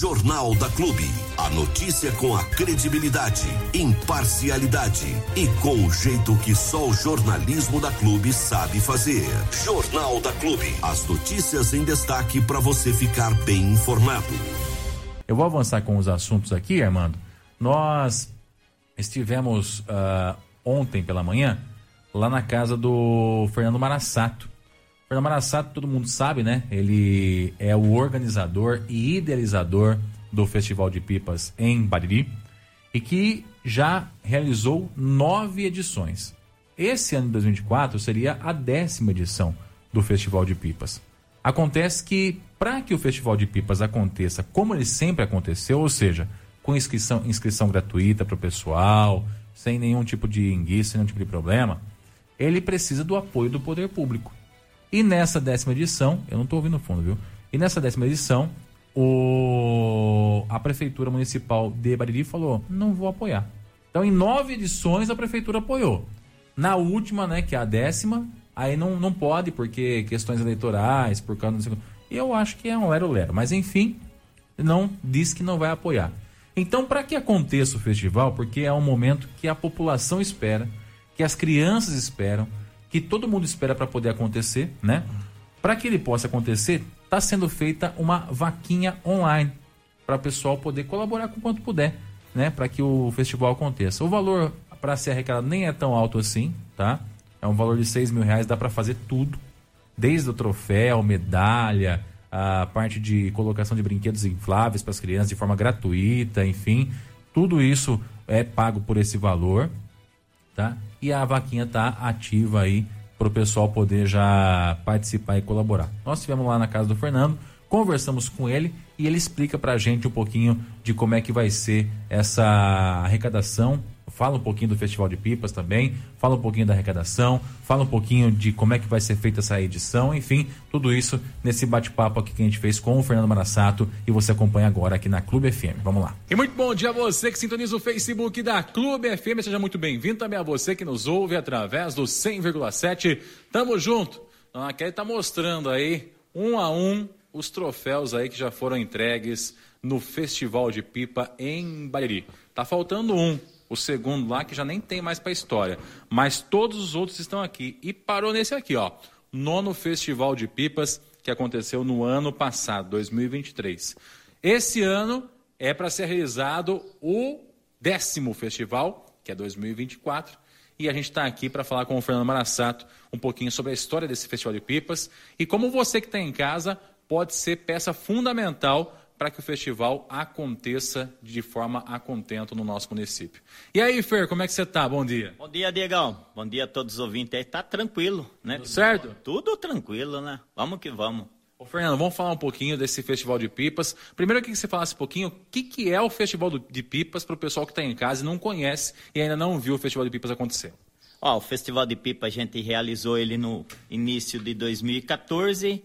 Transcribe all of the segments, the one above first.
Jornal da Clube. A notícia com a credibilidade, imparcialidade e com o jeito que só o jornalismo da Clube sabe fazer. Jornal da Clube. As notícias em destaque para você ficar bem informado. Eu vou avançar com os assuntos aqui, Armando. Nós estivemos uh, ontem pela manhã lá na casa do Fernando Marassato. Fernando Marassato, todo mundo sabe, né? Ele é o organizador e idealizador do Festival de Pipas em Bariri e que já realizou nove edições. Esse ano de 2024 seria a décima edição do Festival de Pipas. Acontece que, para que o Festival de Pipas aconteça como ele sempre aconteceu, ou seja, com inscrição, inscrição gratuita para o pessoal, sem nenhum tipo de enguiça, nenhum tipo de problema, ele precisa do apoio do poder público. E nessa décima edição, eu não estou ouvindo no fundo, viu? E nessa décima edição, o... a Prefeitura Municipal de Bariri falou: não vou apoiar. Então, em nove edições, a Prefeitura apoiou. Na última, né, que é a décima, aí não, não pode, porque questões eleitorais, por causa do. Eu acho que é um lero-lero. Mas, enfim, não diz que não vai apoiar. Então, para que aconteça o festival, porque é um momento que a população espera, que as crianças esperam, que todo mundo espera para poder acontecer, né? Para que ele possa acontecer, está sendo feita uma vaquinha online para o pessoal poder colaborar com quanto puder, né? Para que o festival aconteça. O valor para ser arrecadado nem é tão alto assim, tá? É um valor de 6 mil reais, dá para fazer tudo, desde o troféu, medalha, a parte de colocação de brinquedos infláveis para as crianças de forma gratuita, enfim, tudo isso é pago por esse valor, tá? E a vaquinha tá ativa aí para o pessoal poder já participar e colaborar. Nós estivemos lá na casa do Fernando, conversamos com ele e ele explica para a gente um pouquinho de como é que vai ser essa arrecadação fala um pouquinho do Festival de Pipas também, fala um pouquinho da arrecadação, fala um pouquinho de como é que vai ser feita essa edição, enfim, tudo isso nesse bate-papo aqui que a gente fez com o Fernando Marassato e você acompanha agora aqui na Clube FM. Vamos lá. E muito bom dia a você que sintoniza o Facebook da Clube FM, seja muito bem-vindo também a você que nos ouve através do 100,7. Tamo junto. Dona Kelly tá mostrando aí, um a um, os troféus aí que já foram entregues no Festival de Pipa em Bariri. Tá faltando um, o segundo lá que já nem tem mais para história. Mas todos os outros estão aqui. E parou nesse aqui, ó. Nono Festival de Pipas que aconteceu no ano passado, 2023. Esse ano é para ser realizado o décimo festival, que é 2024. E a gente está aqui para falar com o Fernando Marassato um pouquinho sobre a história desse Festival de Pipas e como você que está em casa pode ser peça fundamental para que o festival aconteça de forma a contento no nosso município. E aí, Fer, como é que você está? Bom dia. Bom dia, Diegão. Bom dia a todos os ouvintes aí. Tá tranquilo, né? Tudo certo? Tudo tranquilo, né? Vamos que vamos. Ô, Fernando, vamos falar um pouquinho desse Festival de Pipas. Primeiro, eu queria que você falasse um pouquinho o que, que é o Festival de Pipas para o pessoal que está em casa e não conhece e ainda não viu o Festival de Pipas acontecer. Ó, o Festival de Pipas a gente realizou ele no início de 2014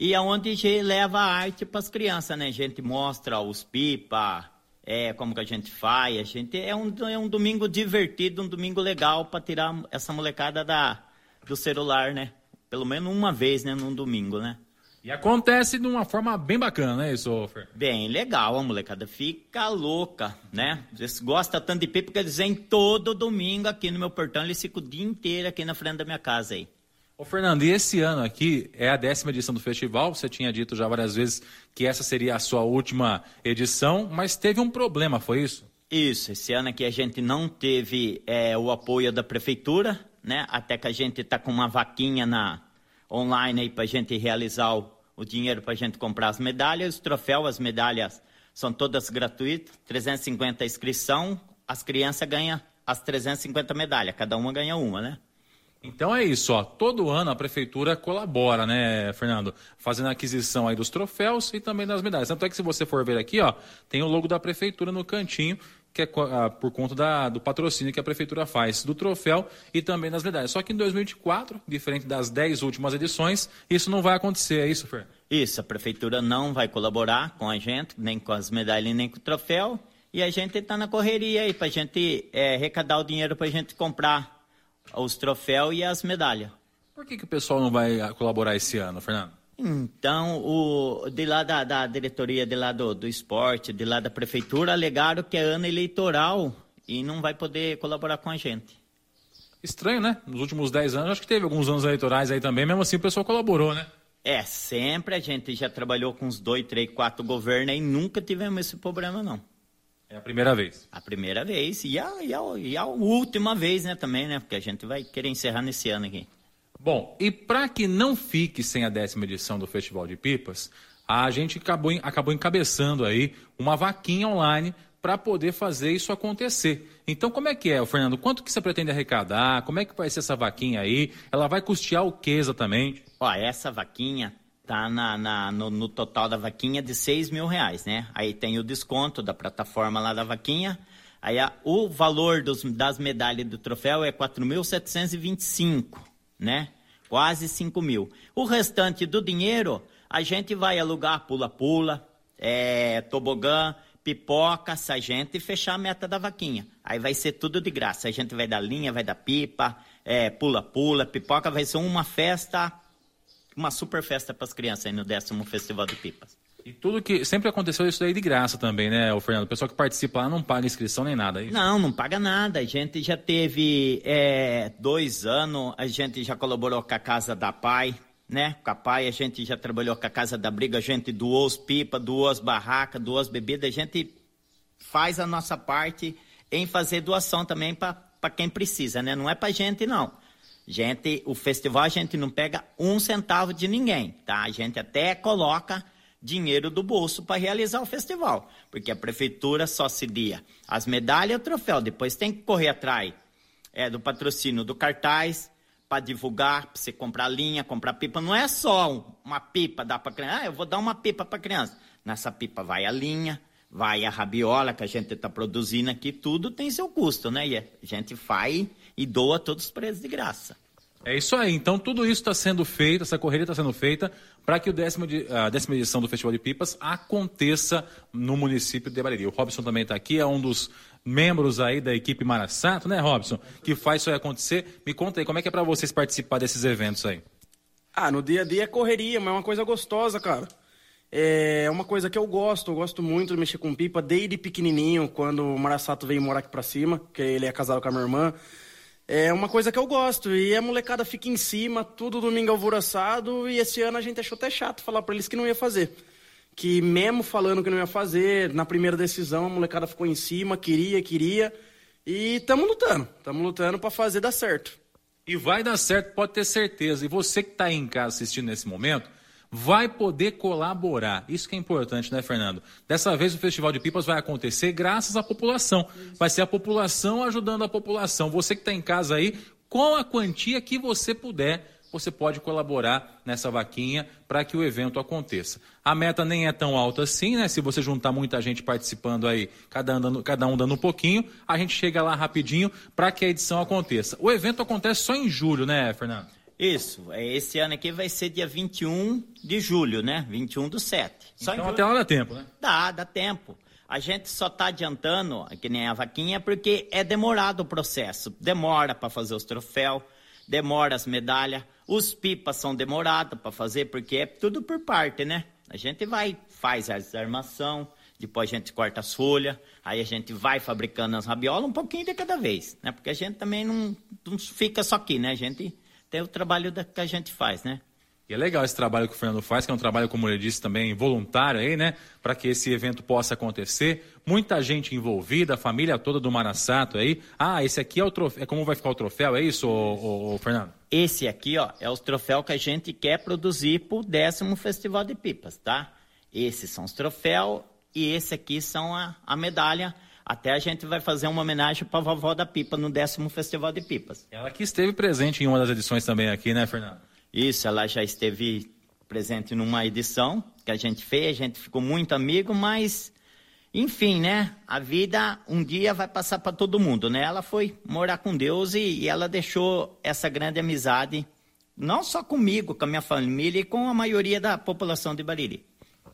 e aonde a gente leva a arte para as crianças, né? A gente mostra os pipa, é, como que a gente faz. A gente é um, é um domingo divertido, um domingo legal para tirar essa molecada da, do celular, né? Pelo menos uma vez, né? Num domingo, né? E acontece de uma forma bem bacana, né, isso, Fer? Bem legal, a molecada fica louca, né? Eles gostam tanto de pipa que eles vêm todo domingo aqui no meu portão, eles ficam o dia inteiro aqui na frente da minha casa aí. Ô Fernando, e esse ano aqui é a décima edição do festival. Você tinha dito já várias vezes que essa seria a sua última edição, mas teve um problema, foi isso? Isso, esse ano aqui a gente não teve é, o apoio da prefeitura, né? Até que a gente está com uma vaquinha na online aí para gente realizar o, o dinheiro para gente comprar as medalhas, os troféus, as medalhas são todas gratuitas, 350 inscrição, as crianças ganham as 350 medalhas, cada uma ganha uma, né? Então é isso, ó. Todo ano a prefeitura colabora, né, Fernando? Fazendo a aquisição aí dos troféus e também das medalhas. Tanto é que se você for ver aqui, ó, tem o logo da prefeitura no cantinho, que é ah, por conta da, do patrocínio que a prefeitura faz do troféu e também das medalhas. Só que em 2024, diferente das 10 últimas edições, isso não vai acontecer, é isso, Fer? Isso, a prefeitura não vai colaborar com a gente, nem com as medalhas, nem com o troféu. E a gente está na correria aí para a gente é, arrecadar o dinheiro para a gente comprar os troféus e as medalhas. Por que, que o pessoal não vai colaborar esse ano, Fernando? Então, o, de lá da, da diretoria, de lá do, do esporte, de lá da prefeitura, alegaram que é ano eleitoral e não vai poder colaborar com a gente. Estranho, né? Nos últimos 10 anos, acho que teve alguns anos eleitorais aí também, mesmo assim o pessoal colaborou, né? É, sempre a gente já trabalhou com uns dois, três, quatro governos e nunca tivemos esse problema, não. É a primeira vez. A primeira vez e a, e a, e a última vez, né, também, né? Porque a gente vai querer encerrar nesse ano aqui. Bom, e para que não fique sem a décima edição do Festival de Pipas, a gente acabou, acabou encabeçando aí uma vaquinha online para poder fazer isso acontecer. Então, como é que é, Fernando? Quanto que você pretende arrecadar? Como é que vai ser essa vaquinha aí? Ela vai custear o que exatamente? Ó, essa vaquinha tá na, na no, no, total da vaquinha de 6 mil reais, né? Aí tem o desconto da plataforma lá da vaquinha. Aí a, o valor dos, das medalhas do troféu é 4.725 né? Quase 5 mil. O restante do dinheiro, a gente vai alugar pula-pula, é, tobogã, pipoca, se a gente fechar a meta da vaquinha. Aí vai ser tudo de graça. A gente vai dar linha, vai dar pipa, pula-pula, é, pipoca. Vai ser uma festa, uma super festa para as crianças aí no décimo Festival de Pipas. E tudo que. Sempre aconteceu isso daí de graça também, né, o Fernando? O pessoal que participa lá não paga inscrição nem nada. É não, não paga nada. A gente já teve é, dois anos, a gente já colaborou com a Casa da Pai, né? Com a Pai, a gente já trabalhou com a Casa da Briga, a gente doou os pipa, doou as barracas, doou as bebidas, a gente faz a nossa parte em fazer doação também para quem precisa, né? Não é para gente, não. Gente, o festival a gente não pega um centavo de ninguém, tá? A gente até coloca dinheiro do bolso para realizar o festival, porque a prefeitura só se dia as medalhas e o troféu, depois tem que correr atrás é, do patrocínio do cartaz para divulgar, para você comprar linha, comprar pipa, não é só uma pipa dar para criança, ah, eu vou dar uma pipa para criança. Nessa pipa vai a linha, vai a rabiola que a gente está produzindo aqui, tudo tem seu custo, né? E a gente faz e doa todos os preços de graça. É isso aí. Então, tudo isso está sendo feito, essa correria está sendo feita para que o décimo, a décima edição do Festival de Pipas aconteça no município de Bariri. O Robson também está aqui, é um dos membros aí da equipe Marasato, né, Robson? Que faz isso aí acontecer. Me conta aí, como é que é para vocês participar desses eventos aí? Ah, no dia a dia é correria, mas é uma coisa gostosa, cara. É uma coisa que eu gosto, eu gosto muito de mexer com pipa desde pequenininho, quando o Marasato veio morar aqui pra cima, que ele é casado com a minha irmã. É uma coisa que eu gosto. E a molecada fica em cima, tudo domingo alvoroçado. E esse ano a gente achou até chato falar para eles que não ia fazer. Que mesmo falando que não ia fazer, na primeira decisão a molecada ficou em cima, queria, queria. E estamos lutando. Estamos lutando para fazer dar certo. E vai dar certo, pode ter certeza. E você que está aí em casa assistindo nesse momento, vai poder colaborar. Isso que é importante, né, Fernando? Dessa vez o Festival de Pipas vai acontecer graças à população. Vai ser a população ajudando a população. Você que está em casa aí, com a quantia que você puder, você pode colaborar nessa vaquinha para que o evento aconteça. A meta nem é tão alta assim, né? Se você juntar muita gente participando aí, cada um dando, cada um dando um pouquinho, a gente chega lá rapidinho para que a edição aconteça. O evento acontece só em julho, né, Fernando? Isso, é, esse ano aqui vai ser dia 21 de julho, né? 21 do 7. Só então até lá dá tempo, né? Dá, dá tempo. A gente só está adiantando, que nem a vaquinha, porque é demorado o processo. Demora para fazer os troféus, demora as medalhas, os pipas são demorados para fazer, porque é tudo por parte, né? A gente vai, faz as armação, depois a gente corta as folhas, aí a gente vai fabricando as rabiolas um pouquinho de cada vez, né? Porque a gente também não, não fica só aqui, né? A gente tem o trabalho da, que a gente faz, né? E é legal esse trabalho que o Fernando faz, que é um trabalho, como ele disse, também voluntário aí, né? Para que esse evento possa acontecer. Muita gente envolvida, a família toda do Marasato aí. Ah, esse aqui é o troféu. É como vai ficar o troféu, é isso, ô, ô, ô, Fernando? Esse aqui, ó, é o troféu que a gente quer produzir para o décimo Festival de Pipas, tá? Esses são os troféus e esse aqui são a, a medalha até a gente vai fazer uma homenagem para a vovó da Pipa no décimo Festival de Pipas. Ela que esteve presente em uma das edições também aqui, né, Fernando? Isso, ela já esteve presente numa edição que a gente fez, a gente ficou muito amigo, mas enfim, né? A vida um dia vai passar para todo mundo, né? Ela foi morar com Deus e, e, ela deixou essa grande amizade, não só comigo, com a minha família e com a maioria da população de Bariri.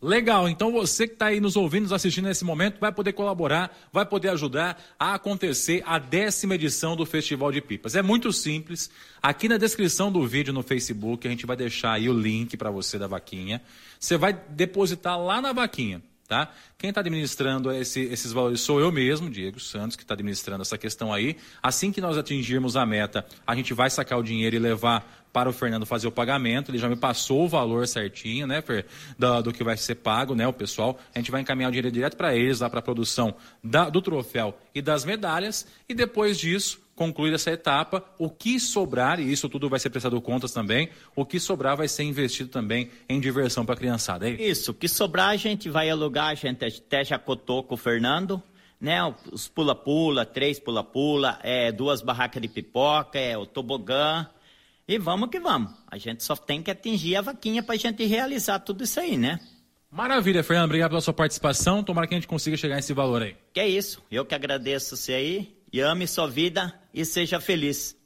Legal, então você que está aí nos ouvindo, nos assistindo nesse momento, vai poder colaborar, vai poder ajudar a acontecer a décima edição do Festival de Pipas. É muito simples. Aqui na descrição do vídeo no Facebook, a gente vai deixar aí o link para você da vaquinha. Você vai depositar lá na vaquinha. Tá? Quem está administrando esse, esses valores sou eu mesmo, Diego Santos, que está administrando essa questão aí. Assim que nós atingirmos a meta, a gente vai sacar o dinheiro e levar para o Fernando fazer o pagamento. Ele já me passou o valor certinho, né, Fer, do, do que vai ser pago, né, o pessoal. A gente vai encaminhar o dinheiro direto para eles, lá para a produção da, do troféu e das medalhas. E depois disso, concluída essa etapa, o que sobrar, e isso tudo vai ser prestado contas também, o que sobrar vai ser investido também em diversão para a criançada. É isso, o que sobrar a gente vai alugar, a gente até já cotou com o Fernando, né? Os pula-pula, três pula-pula, é, duas barracas de pipoca, é, o tobogã. E vamos que vamos. A gente só tem que atingir a vaquinha para a gente realizar tudo isso aí, né? Maravilha, Fernando. Obrigado pela sua participação. Tomara que a gente consiga chegar nesse valor aí. Que é isso. Eu que agradeço você aí e ame sua vida e seja feliz.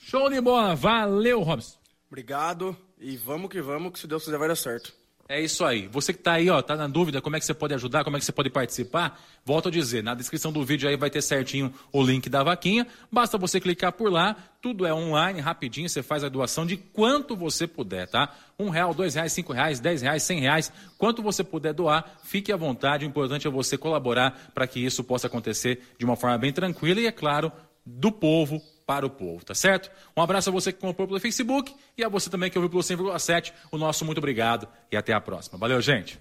Show de bola, valeu, Robson. Obrigado e vamos que vamos, que se Deus quiser vai dar certo. É isso aí. Você que está aí, ó, tá na dúvida como é que você pode ajudar, como é que você pode participar, volto a dizer, na descrição do vídeo aí vai ter certinho o link da vaquinha. Basta você clicar por lá, tudo é online, rapidinho, você faz a doação de quanto você puder, tá? Um real, dois reais, cinco reais, dez reais, cem reais, quanto você puder doar, fique à vontade. O importante é você colaborar para que isso possa acontecer de uma forma bem tranquila e, é claro, do povo para o povo, tá certo? Um abraço a você que comprou pelo Facebook e a você também que ouviu pelo 100,7. O nosso muito obrigado e até a próxima. Valeu, gente.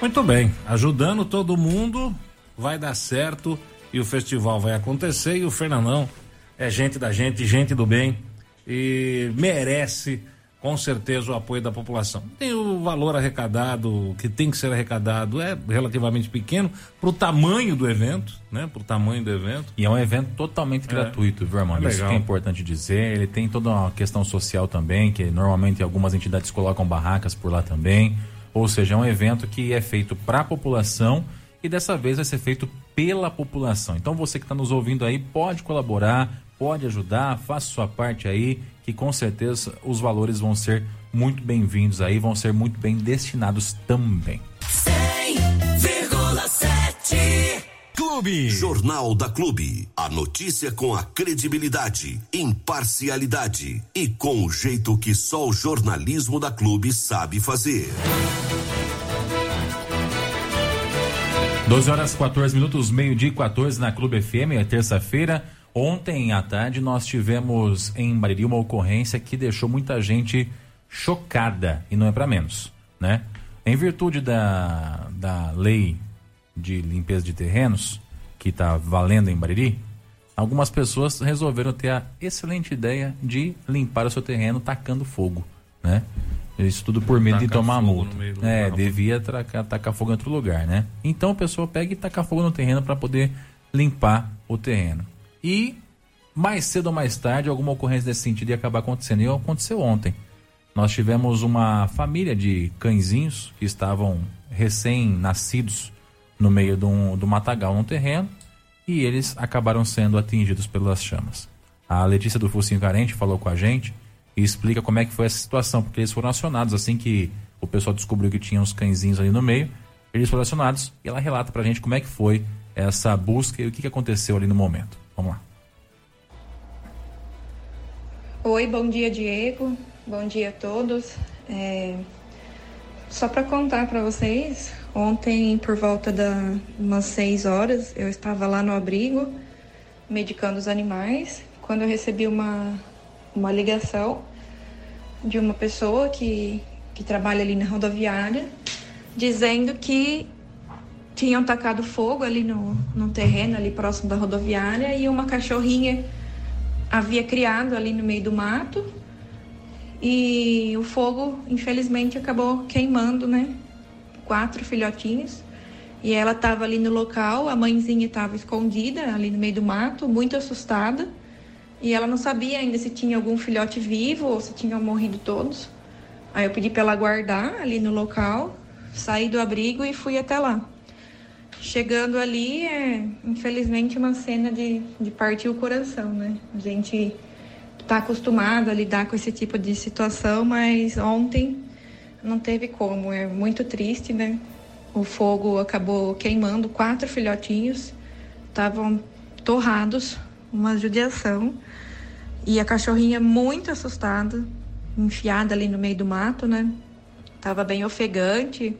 Muito bem, ajudando todo mundo, vai dar certo e o festival vai acontecer e o Fernandão é gente da gente, gente do bem e merece com certeza o apoio da população. Tem o valor arrecadado, que tem que ser arrecadado, é relativamente pequeno para o tamanho do evento, né? Para o tamanho do evento. E é um evento totalmente é. gratuito, viu, irmão? Isso que é importante dizer. Ele tem toda uma questão social também, que normalmente algumas entidades colocam barracas por lá também. Ou seja, é um evento que é feito para a população e dessa vez vai ser feito pela população. Então você que está nos ouvindo aí pode colaborar, pode ajudar, faça sua parte aí que com certeza os valores vão ser muito bem-vindos aí, vão ser muito bem destinados também. 100,7 Clube. Jornal da Clube. A notícia com a credibilidade, imparcialidade e com o jeito que só o jornalismo da Clube sabe fazer. 12 horas 14 minutos, meio-dia 14 na Clube FM, é terça-feira. Ontem à tarde nós tivemos em Bariri uma ocorrência que deixou muita gente chocada e não é para menos, né? Em virtude da, da lei de limpeza de terrenos que está valendo em Bariri, algumas pessoas resolveram ter a excelente ideia de limpar o seu terreno tacando fogo, né? Isso tudo por medo de tomar multa. É, devia tacar, tacar fogo em outro lugar, né? Então a pessoa pega e taca fogo no terreno para poder limpar o terreno. E mais cedo ou mais tarde, alguma ocorrência desse sentido ia acabar acontecendo. E aconteceu ontem. Nós tivemos uma família de cãezinhos que estavam recém-nascidos no meio do, do matagal no terreno e eles acabaram sendo atingidos pelas chamas. A Letícia do Focinho Carente falou com a gente e explica como é que foi essa situação, porque eles foram acionados assim que o pessoal descobriu que tinha uns cãezinhos ali no meio, eles foram acionados e ela relata pra gente como é que foi essa busca e o que aconteceu ali no momento. Vamos lá. Oi, bom dia, Diego. Bom dia a todos. É... Só para contar para vocês, ontem por volta das umas 6 horas, eu estava lá no abrigo medicando os animais, quando eu recebi uma, uma ligação de uma pessoa que, que trabalha ali na rodoviária, dizendo que tinham tacado fogo ali no, no terreno, ali próximo da rodoviária, e uma cachorrinha havia criado ali no meio do mato. E o fogo, infelizmente, acabou queimando, né? Quatro filhotinhos. E ela estava ali no local, a mãezinha estava escondida ali no meio do mato, muito assustada. E ela não sabia ainda se tinha algum filhote vivo ou se tinham morrido todos. Aí eu pedi para ela guardar ali no local, saí do abrigo e fui até lá. Chegando ali, é infelizmente uma cena de, de partir o coração, né? A gente está acostumado a lidar com esse tipo de situação, mas ontem não teve como, é muito triste, né? O fogo acabou queimando quatro filhotinhos, estavam torrados, uma judiação. E a cachorrinha muito assustada, enfiada ali no meio do mato, né? Tava bem ofegante.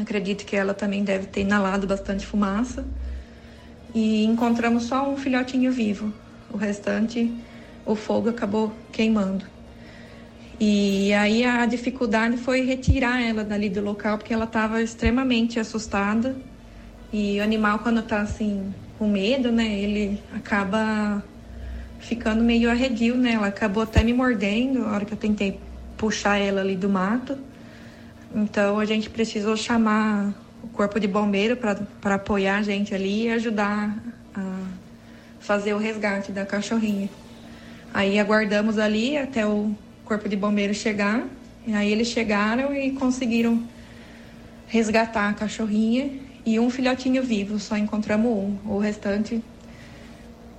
Acredito que ela também deve ter inalado bastante fumaça. E encontramos só um filhotinho vivo. O restante, o fogo acabou queimando. E aí a dificuldade foi retirar ela dali do local, porque ela estava extremamente assustada. E o animal, quando está assim, com medo, né, ele acaba ficando meio arredio, né? Ela acabou até me mordendo a hora que eu tentei puxar ela ali do mato. Então a gente precisou chamar o corpo de bombeiro para apoiar a gente ali e ajudar a fazer o resgate da cachorrinha. Aí aguardamos ali até o corpo de bombeiros chegar. E aí eles chegaram e conseguiram resgatar a cachorrinha e um filhotinho vivo, só encontramos um. O restante,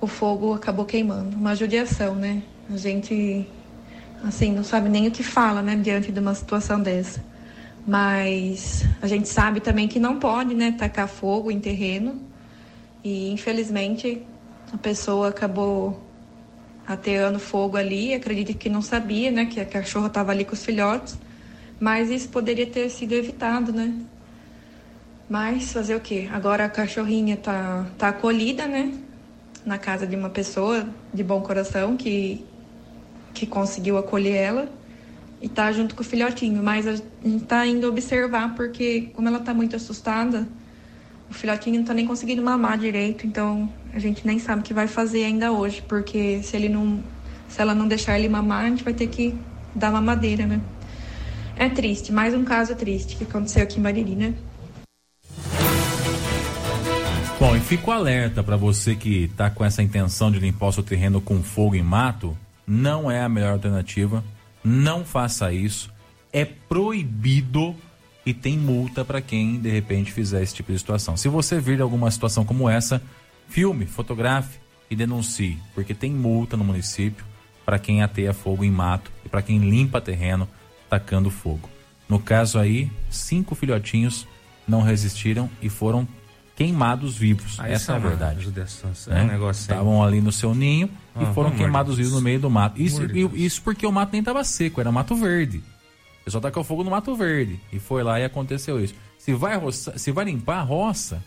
o fogo acabou queimando. Uma judiação, né? A gente, assim, não sabe nem o que fala, né, diante de uma situação dessa. Mas a gente sabe também que não pode, né, tacar fogo em terreno. E infelizmente a pessoa acabou ateando fogo ali. Acredito que não sabia, né, que a cachorra estava ali com os filhotes, mas isso poderia ter sido evitado, né? Mas fazer o quê? Agora a cachorrinha tá, tá acolhida, né? Na casa de uma pessoa de bom coração que, que conseguiu acolher ela e tá junto com o filhotinho. Mas a gente tá indo observar porque, como ela tá muito assustada, o filhotinho não tá nem conseguindo mamar direito, então a gente nem sabe o que vai fazer ainda hoje, porque se ele não, se ela não deixar ele mamar, a gente vai ter que dar mamadeira, né? É triste, mais um caso triste que aconteceu aqui em Bariri, né? Bom, e fico alerta para você que tá com essa intenção de limpar o seu terreno com fogo e mato, não é a melhor alternativa. Não faça isso. É proibido e tem multa para quem de repente fizer esse tipo de situação. Se você vir alguma situação como essa, filme, fotografe e denuncie, porque tem multa no município para quem ateia fogo em mato e para quem limpa terreno tacando fogo. No caso aí, cinco filhotinhos não resistiram e foram queimados vivos. Essa é a verdade. judiação, isso né? é um negócio. Estavam ali no seu ninho Ah, e foram pelo amor queimados vivos no meio do mato. Isso, e- isso porque o mato nem estava seco, era mato verde. O pessoal tacou fogo no mato verde. E foi lá e aconteceu isso. Se vai, roça, se vai limpar, roça,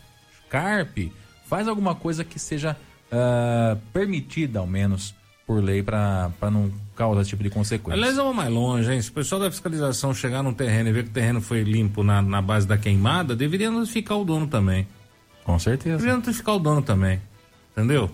carpe, faz alguma coisa que seja ah, permitida, ao menos, por lei, para não causar esse tipo de consequência. Aliás, vou mais longe, hein? Se o pessoal da fiscalização chegar num terreno e ver que o terreno foi limpo na, na base da queimada, deveria notificar o dono também. Com certeza. Deveria notificar o dono também. Entendeu?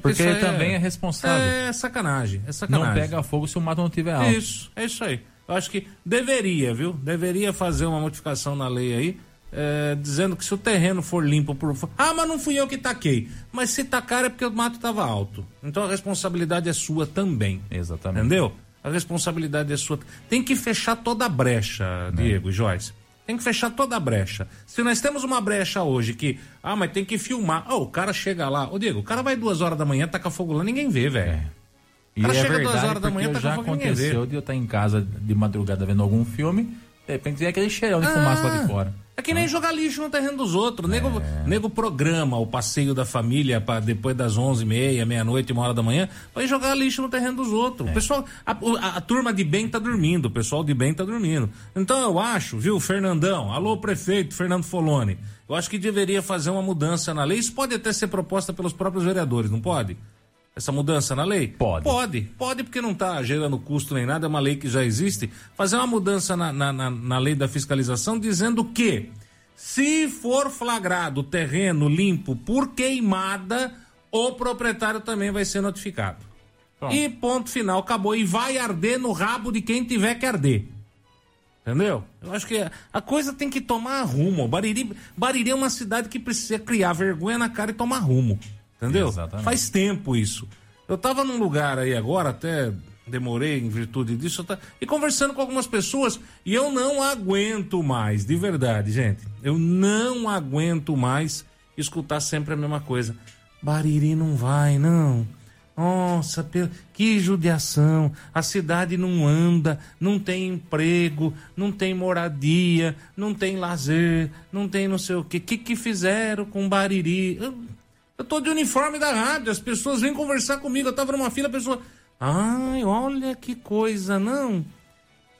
Porque ele também é responsável. É sacanagem. É Não sacanagem. pega fogo se o mato não tiver alto. Isso, é isso aí. Eu acho que deveria, viu? Deveria fazer uma modificação na lei aí, é, dizendo que se o terreno for limpo por. Ah, mas não fui eu que taquei. Mas se tacar é porque o mato estava alto. Então a responsabilidade é sua também. Exatamente. Entendeu? A responsabilidade é sua. Tem que fechar toda a brecha, Diego e Joyce. Tem que fechar toda a brecha. Se nós temos uma brecha hoje que, ah, mas tem que filmar. Oh, o cara chega lá. Ô, Diego, o cara vai duas horas da manhã, taca fogo lá, ninguém vê, velho. E cara é chega duas verdade horas da manhã, tá já fogo, aconteceu de eu estar em casa de madrugada vendo algum filme, de repente vem aquele cheirão de fumaça lá de fora. É que nem jogar lixo no terreno dos outros. Nego, nego programa o passeio da família para depois das onze e meia, meia-noite, uma hora da manhã, vai jogar lixo no terreno dos outros. O pessoal, a, a- a turma de bem tá dormindo, o pessoal de bem tá dormindo. Então eu acho, viu, Fernandão, alô prefeito Fernando Foloni, eu acho que deveria fazer uma mudança na lei. Isso pode até ser proposta pelos próprios vereadores, não pode? Essa mudança na lei? Pode. Pode, pode porque não está gerando custo nem nada, é uma lei que já existe. Fazer uma mudança na, na, na, na lei da fiscalização dizendo que se for flagrado o terreno limpo por queimada, o proprietário também vai ser notificado. Pronto. E ponto final, acabou. E vai arder no rabo de quem tiver que arder. Entendeu? Eu acho que a coisa tem que tomar rumo. Bariri, Bariri é uma cidade que precisa criar vergonha na cara e tomar rumo. Entendeu? Exatamente. Faz tempo isso. Eu tava num lugar aí agora, até demorei em virtude disso, ta- e conversando com algumas pessoas, e eu não aguento mais, de verdade, gente. Eu não aguento mais escutar sempre a mesma coisa. Bariri não vai, não. Nossa, que judiação. A cidade não anda, não tem emprego, não tem moradia, não tem lazer, não tem não sei o quê. O que, que fizeram com Bariri? Eu, tô de uniforme da rádio, as pessoas vêm conversar comigo. Eu tava numa fila, a pessoa. Ai, olha que coisa, não.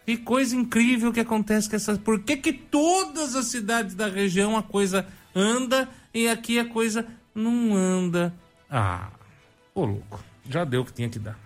Que coisa incrível que acontece com essas. Por que, que todas as cidades da região a coisa anda e aqui a coisa não anda? Ah, ô louco. Já deu o que tinha que dar.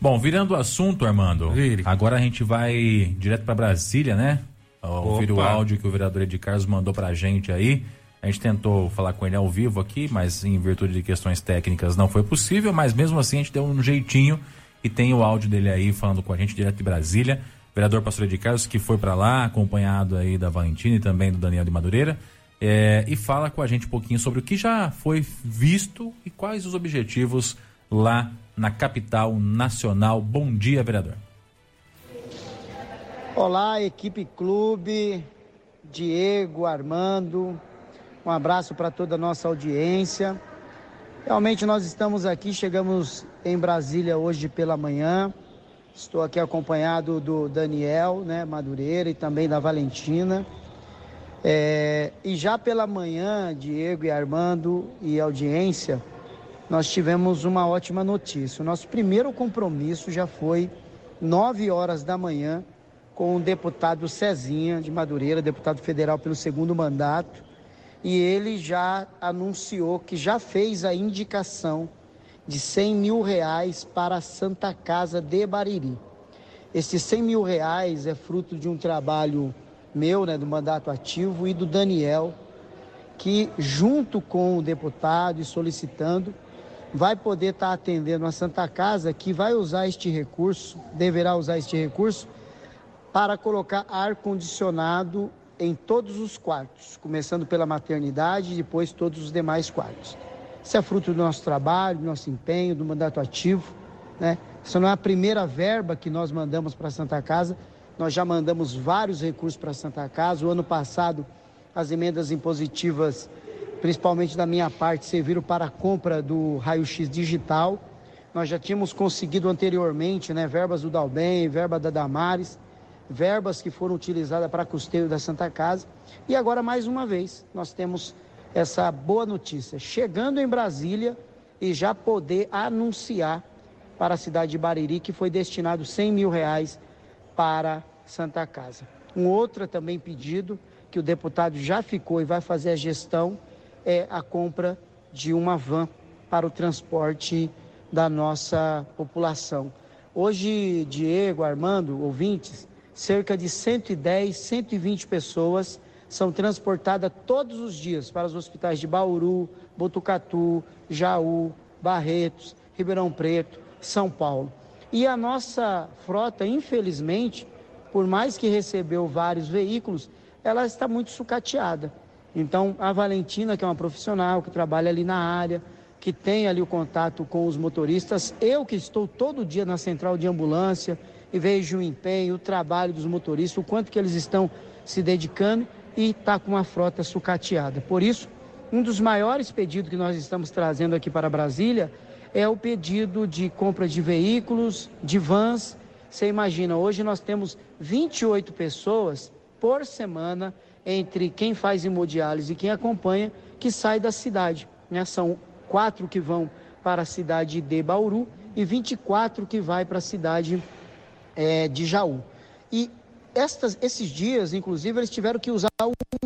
Bom, virando o assunto, Armando. Vire. Agora a gente vai direto para Brasília, né? Ouvir o áudio que o vereador Ed Carlos mandou pra gente aí. A gente tentou falar com ele ao vivo aqui, mas em virtude de questões técnicas não foi possível, mas mesmo assim a gente deu um jeitinho e tem o áudio dele aí falando com a gente direto de Brasília. Vereador Pastor Ed Carlos que foi para lá, acompanhado aí da Valentina e também do Daniel de Madureira. É, e fala com a gente um pouquinho sobre o que já foi visto e quais os objetivos lá na capital nacional. Bom dia, vereador. Olá, equipe clube, Diego, Armando, um abraço para toda a nossa audiência. Realmente nós estamos aqui, chegamos em Brasília hoje pela manhã. Estou aqui acompanhado do Daniel, né, Madureira e também da Valentina. É, e já pela manhã, Diego e Armando e audiência, nós tivemos uma ótima notícia. O nosso primeiro compromisso já foi nove horas da manhã com o deputado Cezinha de Madureira, deputado federal pelo segundo mandato, e ele já anunciou que já fez a indicação de 100 mil reais para a Santa Casa de Bariri. Esses 100 mil reais é fruto de um trabalho meu, né, do mandato ativo, e do Daniel, que junto com o deputado e solicitando, vai poder estar atendendo a Santa Casa, que vai usar este recurso, deverá usar este recurso, para colocar ar-condicionado em todos os quartos, começando pela maternidade e depois todos os demais quartos. Isso é fruto do nosso trabalho, do nosso empenho, do mandato ativo. Né? Isso não é a primeira verba que nós mandamos para a Santa Casa, nós já mandamos vários recursos para a Santa Casa. O ano passado, as emendas impositivas principalmente da minha parte, serviram para a compra do raio-x digital. Nós já tínhamos conseguido anteriormente, né, verbas do Dalbem, verba da Damares, verbas que foram utilizadas para custeio da Santa Casa. E agora, mais uma vez, nós temos essa boa notícia, chegando em Brasília e já poder anunciar para a cidade de Bariri que foi destinado 100 mil reais para Santa Casa. Um outro também pedido que o deputado já ficou e vai fazer a gestão é a compra de uma van para o transporte da nossa população. Hoje, Diego, Armando, ouvintes, cerca de 110, 120 pessoas são transportadas todos os dias para os hospitais de Bauru, Botucatu, Jaú, Barretos, Ribeirão Preto, São Paulo. E a nossa frota, infelizmente, por mais que recebeu vários veículos, ela está muito sucateada. Então, a Valentina, que é uma profissional que trabalha ali na área, que tem ali o contato com os motoristas, eu que estou todo dia na central de ambulância e vejo o empenho, o trabalho dos motoristas, o quanto que eles estão se dedicando e está com uma frota sucateada. Por isso, um dos maiores pedidos que nós estamos trazendo aqui para Brasília é o pedido de compra de veículos, de vans. Você imagina, hoje nós temos 28 pessoas por semana entre quem faz hemodiálise e quem acompanha, que sai da cidade. Né? São quatro que vão para a cidade de Bauru e 24 que vai para a cidade é, de Jaú. E estas, esses dias, inclusive, eles tiveram que usar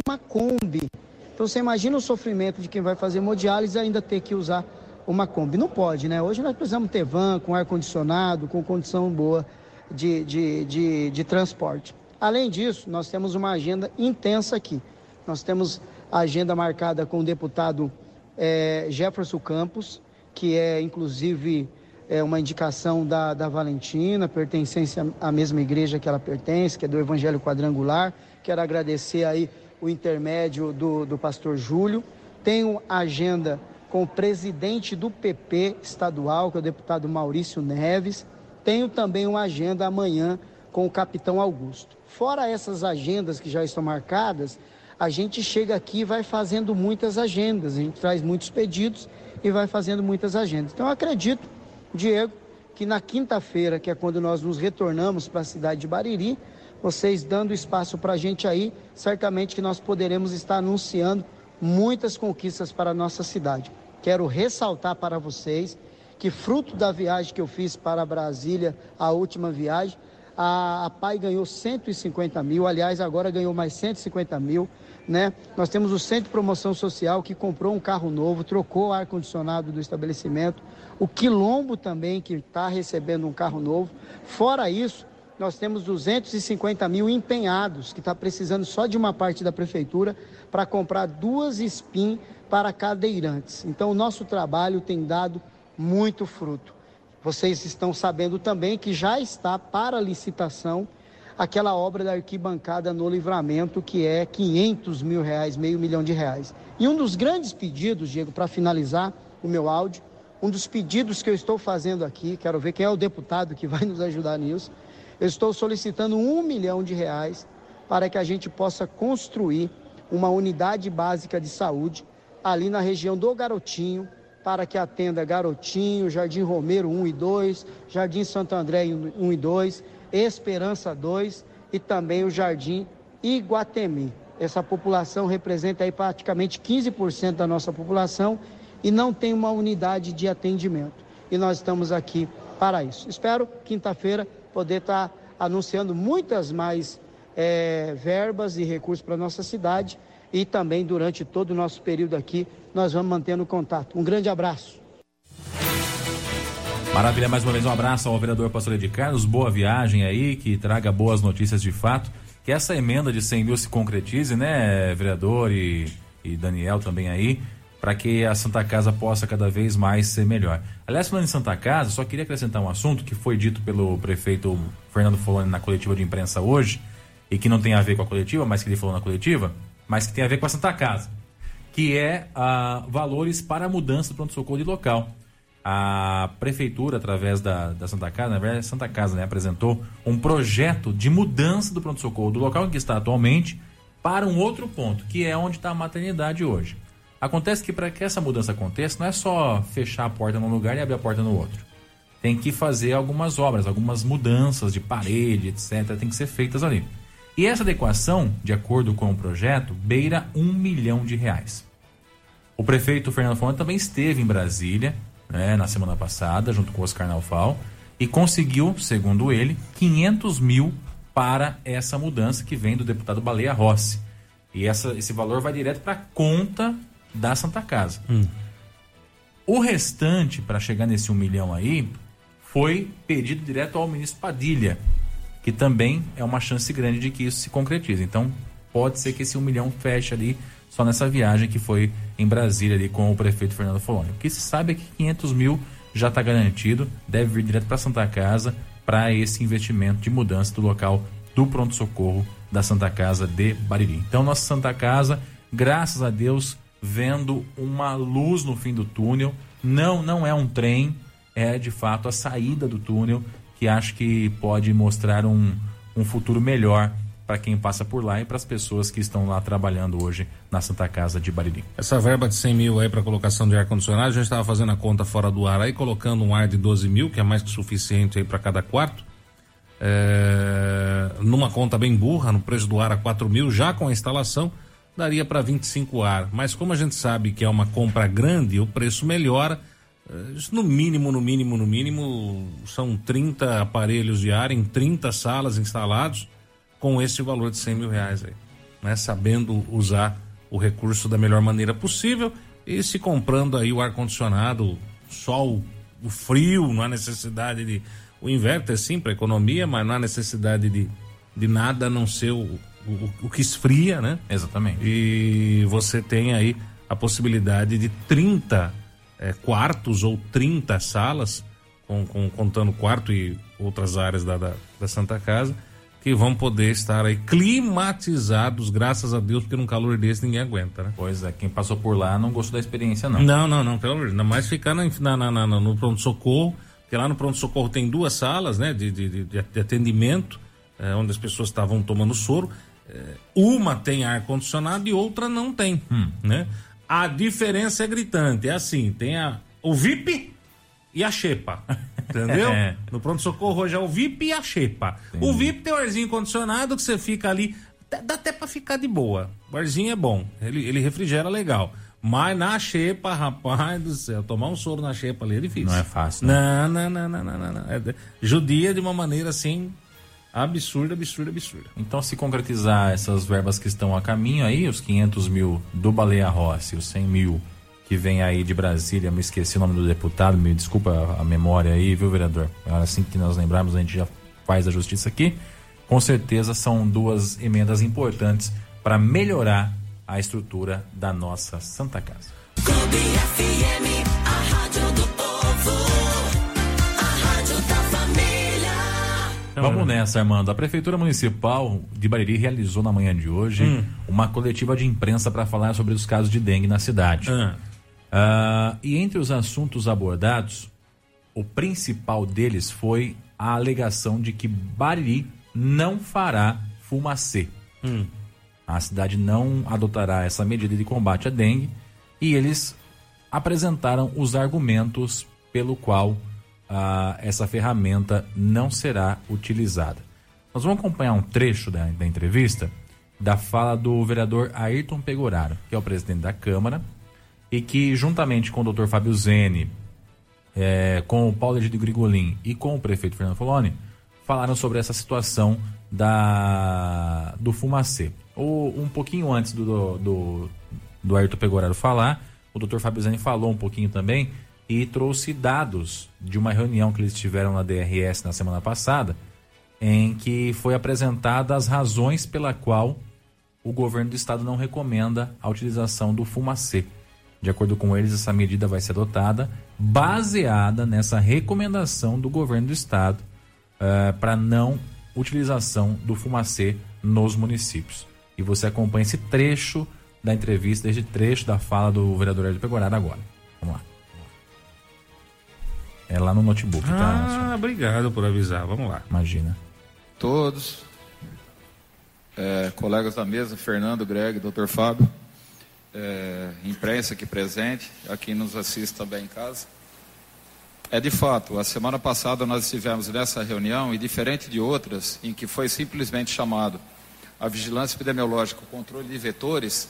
uma Kombi. Então você imagina o sofrimento de quem vai fazer hemodiálise ainda ter que usar uma Kombi. Não pode, né? Hoje nós precisamos ter van com ar-condicionado, com condição boa de, de, de, de transporte. Além disso, nós temos uma agenda intensa aqui. Nós temos a agenda marcada com o deputado é, Jefferson Campos, que é inclusive é, uma indicação da, da Valentina, pertencente à mesma igreja que ela pertence, que é do Evangelho Quadrangular. Quero agradecer aí o intermédio do, do pastor Júlio. Tenho agenda com o presidente do PP estadual, que é o deputado Maurício Neves. Tenho também uma agenda amanhã com o capitão Augusto. Fora essas agendas que já estão marcadas, a gente chega aqui e vai fazendo muitas agendas, a gente traz muitos pedidos e vai fazendo muitas agendas. Então, eu acredito Diego, que na quinta-feira, que é quando nós nos retornamos para a cidade de Bariri, vocês dando espaço para a gente aí, certamente que nós poderemos estar anunciando muitas conquistas para a nossa cidade. Quero ressaltar para vocês que, fruto da viagem que eu fiz para Brasília, a última viagem, a, a PAI ganhou 150 mil, aliás, agora ganhou mais 150 mil. Né? Nós temos o Centro de Promoção Social que comprou um carro novo, trocou o ar-condicionado do estabelecimento. O Quilombo também, que está recebendo um carro novo. Fora isso, nós temos 250 mil empenhados, que está precisando só de uma parte da prefeitura para comprar duas SPIN para cadeirantes. Então, o nosso trabalho tem dado muito fruto. Vocês estão sabendo também que já está para licitação aquela obra da arquibancada no livramento, que é 500 mil reais, meio milhão de reais. E um dos grandes pedidos, Diego, para finalizar o meu áudio, um dos pedidos que eu estou fazendo aqui, quero ver quem é o deputado que vai nos ajudar nisso, eu estou solicitando um milhão de reais para que a gente possa construir uma unidade básica de saúde ali na região do Garotinho, para que atenda Garotinho, Jardim Romero 1 e 2, Jardim Santo André 1 e 2, Esperança 2 e também o Jardim Iguatemi. Essa população representa aí praticamente 15% da nossa população e não tem uma unidade de atendimento. E nós estamos aqui para isso. Espero quinta-feira poder estar tá anunciando muitas mais é, verbas e recursos para a nossa cidade e também durante todo o nosso período aqui nós vamos mantendo contato. Um grande abraço. Maravilha, mais uma vez um abraço ao vereador Pastor de Carlos, boa viagem aí, que traga boas notícias de fato, que essa emenda de 100 mil se concretize, né, vereador e, e Daniel também aí, para que a Santa Casa possa cada vez mais ser melhor. Aliás, falando em Santa Casa, só queria acrescentar um assunto que foi dito pelo prefeito Fernando Foloni na coletiva de imprensa hoje, e que não tem a ver com a coletiva, mas que ele falou na coletiva, mas que tem a ver com a Santa Casa, que é a valores para a mudança do pronto-socorro de local. A prefeitura, através da, da Santa Casa, na verdade, a Santa Casa né, apresentou um projeto de mudança do pronto-socorro do local em que está atualmente para um outro ponto, que é onde está a maternidade hoje. Acontece que para que essa mudança aconteça, não é só fechar a porta num lugar e abrir a porta no outro. Tem que fazer algumas obras, algumas mudanças de parede, etc. Tem que ser feitas ali. E essa adequação, de acordo com o projeto, beira um milhão de reais. O prefeito Fernando Fonte também esteve em Brasília né, na semana passada, junto com o Oscar Naufal, e conseguiu, segundo ele, 500 mil para essa mudança que vem do deputado Baleia Rossi. E essa, esse valor vai direto para a conta da Santa Casa. Hum. O restante, para chegar nesse um milhão aí, foi pedido direto ao ministro Padilha, que também é uma chance grande de que isso se concretize. Então, pode ser que esse um milhão feche ali só nessa viagem que foi em Brasília ali com o prefeito Fernando Foloni. O que se sabe é que 500 mil já está garantido, deve vir direto para Santa Casa para esse investimento de mudança do local do pronto-socorro da Santa Casa de Bariri. Então, nossa Santa Casa, graças a Deus, vendo uma luz no fim do túnel. Não, não é um trem, é de fato a saída do túnel que acho que pode mostrar um, um futuro melhor para quem passa por lá e para as pessoas que estão lá trabalhando hoje na Santa Casa de Bariri. Essa verba de 100 mil aí para colocação de ar-condicionado, a gente estava fazendo a conta fora do ar aí, colocando um ar de 12 mil, que é mais que suficiente aí para cada quarto. É, numa conta bem burra, no preço do ar a 4 mil, já com a instalação, daria para 25 ar. Mas como a gente sabe que é uma compra grande, o preço melhora. É, no mínimo, no mínimo, no mínimo, são 30 aparelhos de ar em 30 salas instalados com esse valor de 100 mil reais aí, né? Sabendo usar o recurso da melhor maneira possível e se comprando aí o ar condicionado, sol, o frio, não há necessidade de o inverter sim para economia, mas não há necessidade de, de nada a não ser o, o, o que esfria, né? Exatamente. E você tem aí a possibilidade de 30 é, quartos ou 30 salas, com, com, contando quarto e outras áreas da, da, da Santa Casa, que vão poder estar aí climatizados, graças a Deus, porque num calor desse ninguém aguenta, né? Pois é, quem passou por lá não gostou da experiência, não. Não, não, não, pelo amor ainda mais ficar na, na, na, no pronto-socorro, porque lá no pronto-socorro tem duas salas, né, de, de, de atendimento, é, onde as pessoas estavam tomando soro. É, uma tem ar-condicionado e outra não tem, hum. né? A diferença é gritante, é assim, tem a, o VIP e a xepa. Entendeu? É. No pronto-socorro hoje é o VIP e a xepa. O VIP tem o arzinho condicionado que você fica ali. Dá dá até pra ficar de boa. O arzinho é bom. Ele, ele refrigera legal. Mas na xepa, rapaz do céu, tomar um soro na xepa ali é difícil. Não é fácil, né? Não, não, não, não, não, não. não. É, judia de uma maneira assim absurda, absurda, absurda. Então, se concretizar essas verbas que estão a caminho aí, os 500 mil do Baleia Rossi, os 100 mil que vem aí de Brasília, me esqueci o nome do deputado, me desculpa a memória aí, viu, vereador? Assim que nós lembrarmos, a gente já faz a justiça aqui. Com certeza são duas emendas importantes para melhorar a estrutura da nossa Santa Casa. Clube FM, a rádio do povo. A rádio da família. Vamos nessa, Armando. A Prefeitura Municipal de Bariri realizou na manhã de hoje uma coletiva de imprensa para falar sobre os casos de dengue na cidade. Ah, Ah, e entre os assuntos abordados, o principal deles foi a alegação de que Bariri não fará fumacê. A cidade não adotará essa medida de combate à dengue e eles apresentaram os argumentos pelo qual ah, essa ferramenta não será utilizada. Nós vamos acompanhar um trecho da, da entrevista da fala do vereador Ayrton Pegoraro, que é o presidente da Câmara, e que, juntamente com o Dr. Fábio Zene, eh, com o Paulo Egidio Grigolin e com o prefeito Fernando Foloni, falaram sobre essa situação da do fumacê. O, um pouquinho antes do, do, do Ayrton Pegoraro falar, o Dr. Fábio Zene falou um pouquinho também e trouxe dados de uma reunião que eles tiveram na DRS na semana passada, em que foi apresentada as razões pela qual o governo do estado não recomenda a utilização do fumacê. De acordo com eles, essa medida vai ser adotada baseada nessa recomendação do governo do estado para não utilização do fumacê nos municípios. E você acompanha esse trecho da entrevista, esse trecho da fala do vereador Hélio Pegoraro agora. Vamos lá. É lá no notebook, tá? Ah, obrigado por avisar. Vamos lá. Imagina. todos, é, colegas da mesa, Fernando, Greg, Dr. Fábio, é, imprensa aqui presente, a quem nos assiste também em casa. É de fato, a semana passada nós estivemos nessa reunião e diferente de outras, em que foi simplesmente chamado a vigilância epidemiológica, o controle de vetores,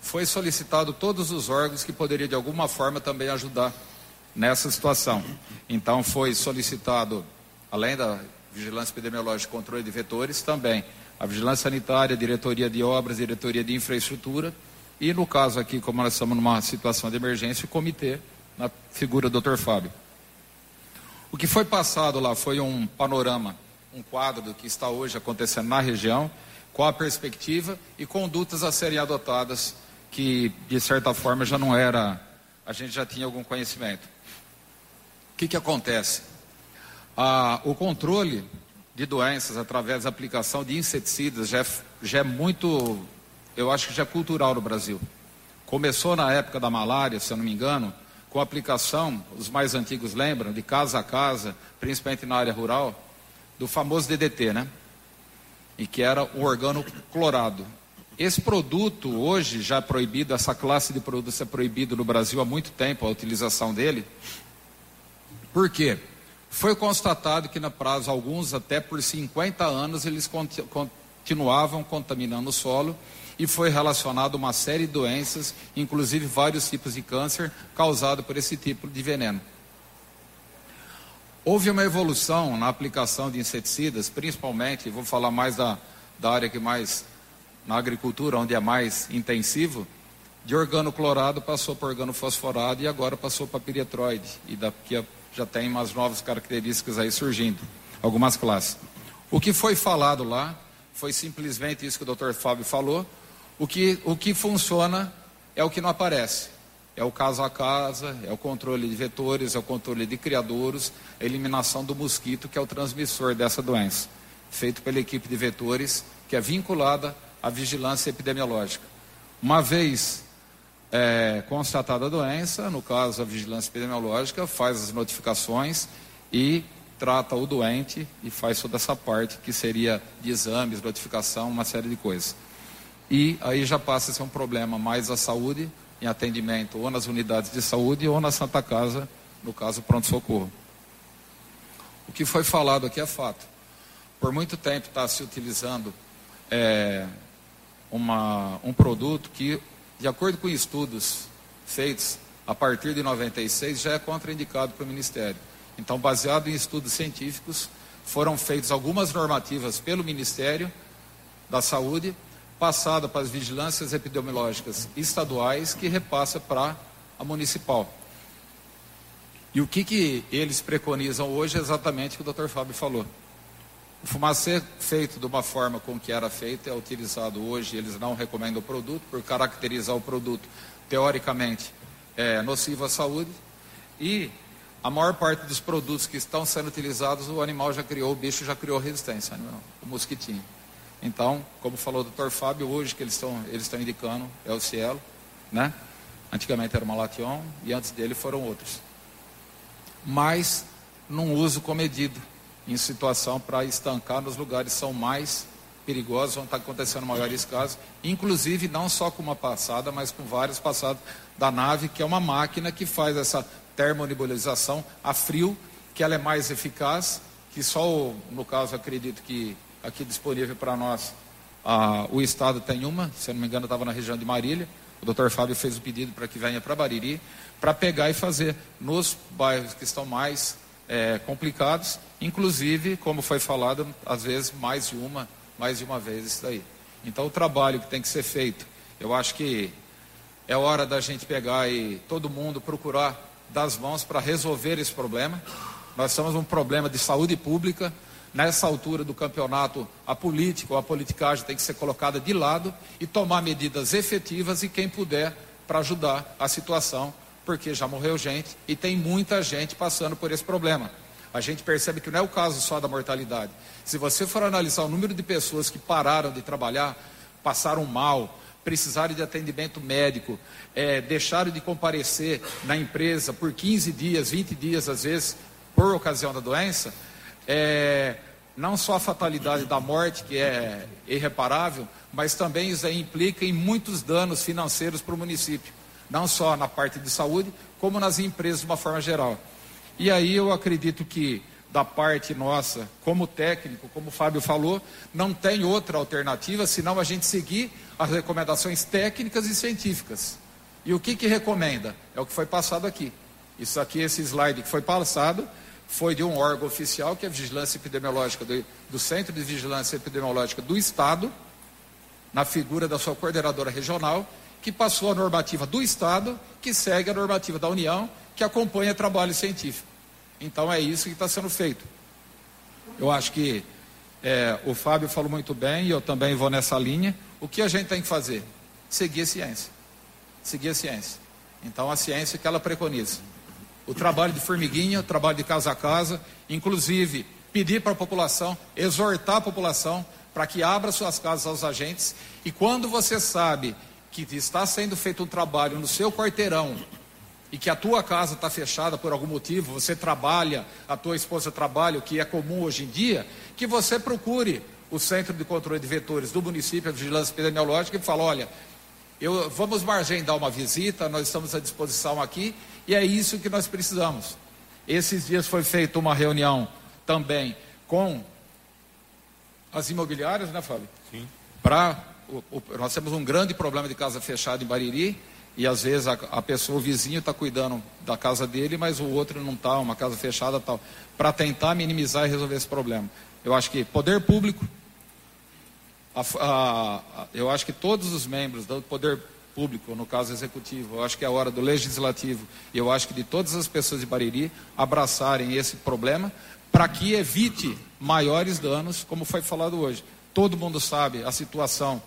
foi solicitado todos os órgãos que poderiam de alguma forma também ajudar nessa situação. Então foi solicitado, além da vigilância epidemiológica e controle de vetores, também a vigilância sanitária, diretoria de obras, diretoria de infraestrutura e no caso aqui, como nós estamos numa situação de emergência, o comitê na figura do Dr. Fábio. O que foi passado lá foi um panorama, um quadro do que está hoje acontecendo na região, com a perspectiva e condutas a serem adotadas que, de certa forma, já não era, a gente já tinha algum conhecimento. O que, que acontece? Ah, o controle de doenças através da aplicação de inseticidas já é, já é muito, eu acho que já é cultural no Brasil. Começou na época da malária, se eu não me engano, com a aplicação, os mais antigos lembram, de casa a casa, principalmente na área rural, do famoso DDT, né? E que era um organo clorado. Esse produto hoje já é proibido, essa classe de produtos é proibido no Brasil há muito tempo a utilização dele. Por quê? Foi constatado que na prazo alguns até por 50 anos eles conti- continuavam contaminando o solo e foi relacionado uma série de doenças, inclusive vários tipos de câncer causado por esse tipo de veneno. Houve uma evolução na aplicação de inseticidas, principalmente, vou falar mais da, da área que mais na agricultura, onde é mais intensivo, de organoclorado passou para organofosforado e agora passou para piretroide. E daqui já tem umas novas características aí surgindo, algumas classes. O que foi falado lá foi simplesmente isso que o Dr. Fábio falou. O que, o que funciona é o que não aparece. É o caso a casa, é o controle de vetores, é o controle de criadouros, a eliminação do mosquito, que é o transmissor dessa doença, feito pela equipe de vetores, que é vinculada à vigilância epidemiológica. Uma vez é, constatada a doença, no caso a vigilância epidemiológica, faz as notificações e trata o doente e faz toda essa parte que seria de exames, notificação, uma série de coisas. E aí já passa a ser um problema mais da saúde, em atendimento ou nas unidades de saúde ou na Santa Casa no caso pronto-socorro. O que foi falado aqui é fato. Por muito tempo está se utilizando é, uma, um produto que, de acordo com estudos feitos a partir de 96, já é contraindicado para o Ministério. Então, baseado em estudos científicos, foram feitas algumas normativas pelo Ministério da Saúde, passada para as vigilâncias epidemiológicas estaduais, que repassa para a municipal. E o que, que eles preconizam hoje é exatamente o que o Dr. Fábio falou. O fumacê feito de uma forma com que era feito é utilizado hoje, eles não recomendam o produto, por caracterizar o produto, teoricamente, é nocivo à saúde. E a maior parte dos produtos que estão sendo utilizados, o animal já criou, o bicho já criou resistência, né? o mosquitinho. Então, como falou o Dr. Fábio, hoje que eles estão eles estão indicando é o Cielo, né? Antigamente era o Malation e antes dele foram outros. Mas num uso comedido, em situação para estancar nos lugares que são mais perigosos, onde está acontecendo maiores casos, inclusive não só com uma passada, mas com várias passadas da nave, que é uma máquina que faz essa termonebulização a frio, que ela é mais eficaz, que só, no caso, acredito que aqui disponível para nós, ah, o Estado tem uma, se não me engano, estava na região de Marília, o doutor Fábio fez o pedido para que venha para Bariri, para pegar e fazer nos bairros que estão mais eh, complicados, inclusive, como foi falado, às vezes mais de uma, mais de uma vez isso daí. Então, o trabalho que tem que ser feito, eu acho que é hora da gente pegar e todo mundo procurar das mãos para resolver esse problema. Nós temos um problema de saúde pública. Nessa altura do campeonato, a política ou a politicagem tem que ser colocada de lado e tomar medidas efetivas e quem puder para ajudar a situação, porque já morreu gente e tem muita gente passando por esse problema. A gente percebe que não é o caso só da mortalidade. Se você for analisar o número de pessoas que pararam de trabalhar, passaram mal, precisaram de atendimento médico, eh, deixaram de comparecer na empresa por 15 dias, 20 dias às vezes, por ocasião da doença, eh, não só a fatalidade da morte, que é irreparável, mas também isso implica em muitos danos financeiros para o município, não só na parte de saúde, como nas empresas de uma forma geral. E aí eu acredito que da parte nossa, como técnico, como o Fábio falou, não tem outra alternativa senão a gente seguir as recomendações técnicas e científicas. E o que que recomenda? É o que foi passado aqui. Isso aqui, esse slide que foi passado, foi de um órgão oficial, que é a Vigilância Epidemiológica, do, do Centro de Vigilância Epidemiológica do Estado, na figura da sua coordenadora regional, que passou a normativa do Estado, que segue a normativa da União, que acompanha trabalho científico. Então é isso que está sendo feito. Eu acho que é, o Fábio falou muito bem, e eu também vou nessa linha. O que a gente tem que fazer? Seguir a ciência. Seguir a ciência. Então a ciência que ela preconiza. O trabalho de formiguinha, o trabalho de casa a casa, inclusive pedir para a população, exortar a população para que abra suas casas aos agentes. E quando você sabe que está sendo feito um trabalho no seu quarteirão e que a tua casa está fechada por algum motivo, você trabalha, a tua esposa trabalha, o que é comum hoje em dia, que você procure o Centro de Controle de Vetores do município, a Vigilância Epidemiológica, e fala, olha, eu, vamos margendar uma visita, nós estamos à disposição aqui, e é isso que nós precisamos. Esses dias foi feita uma reunião também com as imobiliárias, né, Fábio? Sim. Pra, o- o- nós temos um grande problema de casa fechada em Bariri, e às vezes a, a pessoa, o vizinho está cuidando da casa dele, mas o outro não está, uma casa fechada tal, para tentar minimizar e resolver esse problema. Eu acho que poder público, a a- eu acho que todos os membros do poder público, no caso executivo, eu acho que é a hora do legislativo, e eu acho que de todas as pessoas de Bariri abraçarem esse problema para que evite maiores danos, como foi falado hoje. Todo mundo sabe a situação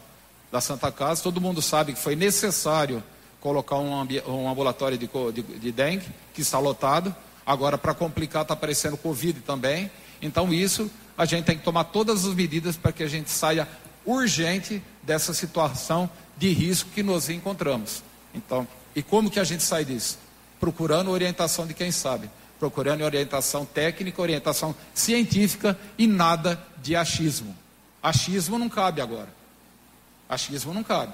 da Santa Casa, todo mundo sabe que foi necessário colocar um, um ambulatório de, de, de dengue, que está lotado. Agora, para complicar, está aparecendo Covid também. Então, isso, a gente tem que tomar todas as medidas para que a gente saia urgente dessa situação de risco que nos encontramos. Então, e como que a gente sai disso? Procurando orientação de quem sabe, procurando orientação técnica, orientação científica e nada de achismo. Achismo não cabe agora. Achismo não cabe.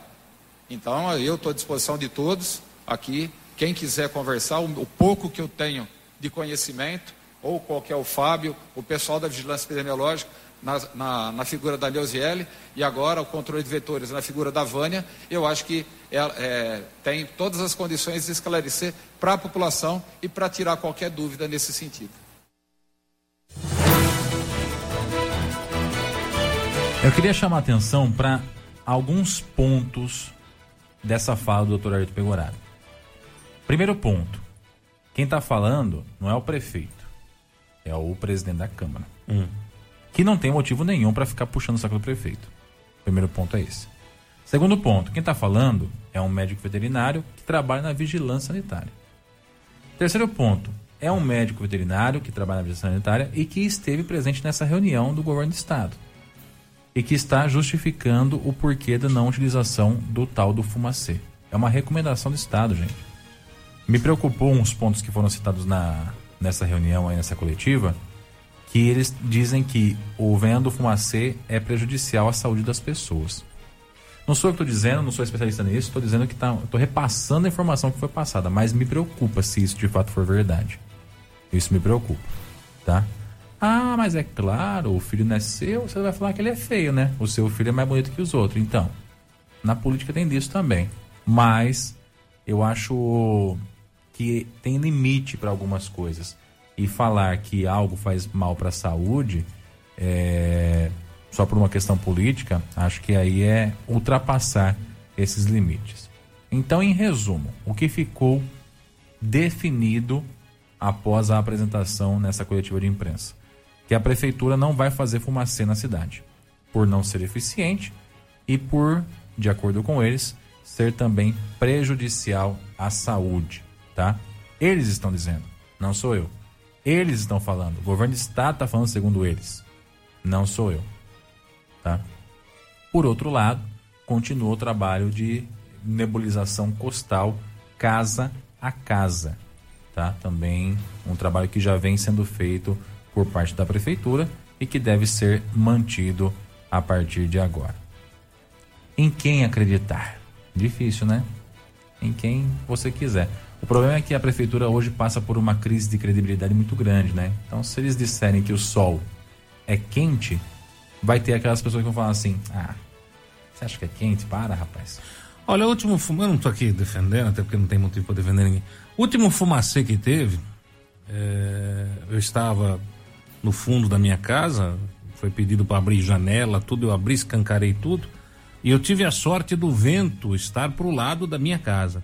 Então, eu estou à disposição de todos aqui. Quem quiser conversar, o, pouco que eu tenho de conhecimento, ou qualquer o Fábio, o pessoal da vigilância epidemiológica, na, na, na figura da Neuziele, e agora o controle de vetores na figura da Vânia, eu acho que ela é, tem todas as condições de esclarecer para a população e para tirar qualquer dúvida nesse sentido. Eu queria chamar a atenção para alguns pontos dessa fala do Dr. Ayrton Pegoraro. Primeiro ponto: quem está falando não é o prefeito, é o presidente da Câmara. Que não tem motivo nenhum para ficar puxando o saco do prefeito. Primeiro ponto é esse. Segundo ponto: quem está falando é um médico veterinário que trabalha na vigilância sanitária. Terceiro ponto: é um médico veterinário que trabalha na vigilância sanitária e que esteve presente nessa reunião do governo do estado e que está justificando o porquê da não utilização do tal do fumacê. É uma recomendação do Estado, gente. Me preocupou uns pontos que foram citados na, nessa reunião aí, nessa coletiva, que eles dizem que o veneno do fumacê é prejudicial à saúde das pessoas. Não sou eu que estou dizendo, não sou especialista nisso, estou dizendo que tá, estou repassando a informação que foi passada, mas me preocupa se isso de fato for verdade. Isso me preocupa, tá? Ah, mas é claro, o filho nasceu, você vai falar que ele é feio, né? O seu filho é mais bonito que os outros. Então, na política tem disso também. Mas eu acho que tem limite para algumas coisas. E falar que algo faz mal para a saúde é, só por uma questão política, acho que aí é ultrapassar esses limites. Então, em resumo, o que ficou definido após a apresentação nessa coletiva de imprensa? Que a prefeitura não vai fazer fumacê na cidade, por não ser eficiente e por, de acordo com eles, ser também prejudicial à saúde, tá? Eles estão dizendo, não sou eu. Eles estão falando, o governo do estado está falando segundo eles, não sou eu, tá? Por outro lado, continua o trabalho de nebulização costal casa a casa, tá? Também um trabalho que já vem sendo feito por parte da prefeitura e que deve ser mantido a partir de agora. Em quem acreditar? Difícil, né? Em quem você quiser. O problema é que a prefeitura hoje passa por uma crise de credibilidade muito grande, né? Então, se eles disserem que o sol é quente, vai ter aquelas pessoas que vão falar assim: ah, você acha que é quente? Para, rapaz. Olha, o último fumacê, eu não tô aqui defendendo, até porque não tem motivo para defender ninguém. O último fumacê que teve, é, eu estava no fundo da minha casa, foi pedido para abrir janela, tudo, eu abri, escancarei tudo, e eu tive a sorte do vento estar pro lado da minha casa.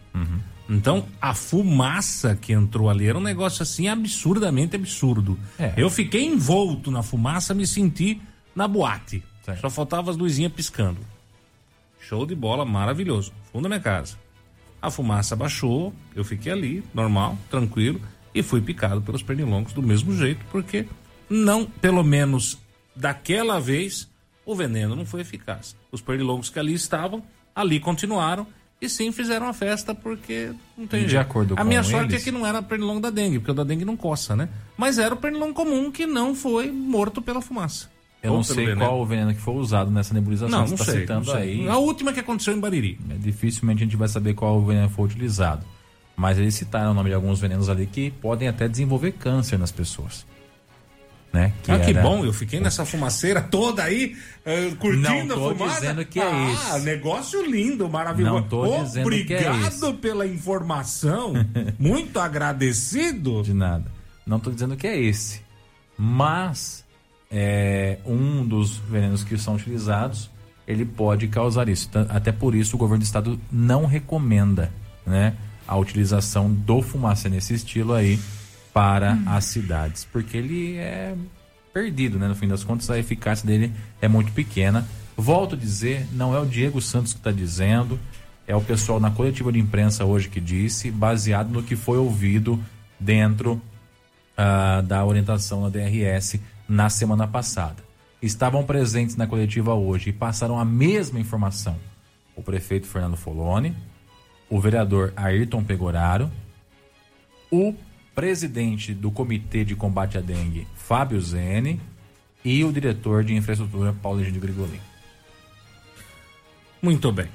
Então, a fumaça que entrou ali era um negócio assim absurdamente absurdo. É. Eu fiquei envolto na fumaça, me senti na boate. Só faltava as luzinhas piscando. Show de bola, maravilhoso. Fundo da minha casa. A fumaça baixou, eu fiquei ali, normal, tranquilo, e fui picado pelos pernilongos do mesmo jeito, porque não, pelo menos daquela vez, o veneno não foi eficaz. Os pernilongos que ali estavam, ali continuaram e sim fizeram a festa porque não tem de jeito. acordo a com minha sorte eles- é que não era pernilongo da dengue, porque o da dengue não coça, né? Mas era o pernilongo comum que não foi morto pela fumaça. Eu Ou não sei veneno. qual o veneno que foi usado nessa nebulização. Não, Você não tá sei, citando não sei. aí. A última que aconteceu em Bariri. É, dificilmente a gente vai saber qual veneno foi utilizado. Mas eles citaram o nome de alguns venenos ali que podem até desenvolver câncer nas pessoas. Né? ah, que era- bom, eu fiquei nessa fumaceira toda aí, eh, curtindo Não tô a fumaça. dizendo que é ah, esse. negócio lindo, maravilhoso. Não tô dizendo que é Obrigado esse. pela informação, muito agradecido. De nada. Não estou dizendo que é esse. Mas é, um dos venenos que são utilizados, ele pode causar isso. Até por isso o governo do estado não recomenda né, a utilização do fumacê nesse estilo aí para as cidades. Porque ele é perdido, né? No fim das contas, a eficácia dele é muito pequena. Volto a dizer, não é o Diego Santos que está dizendo, é o pessoal na coletiva de imprensa hoje que disse, baseado no que foi ouvido dentro ah, da orientação da DRS na semana passada. Estavam presentes na coletiva hoje e passaram a mesma informação. O prefeito Fernando Foloni, o vereador Ayrton Pegoraro, o presidente do Comitê de Combate à Dengue, Fábio Zene, e o diretor de infraestrutura, Paulo Egídio Grigolin. Muito bem.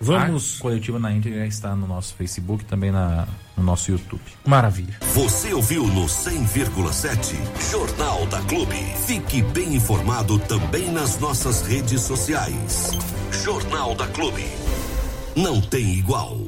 Vamos. A coletiva na íntegra está no nosso Facebook também na, no nosso YouTube. Maravilha. Você ouviu no 100,7 Jornal da Clube. Fique bem informado também nas nossas redes sociais. Jornal da Clube. Não tem igual.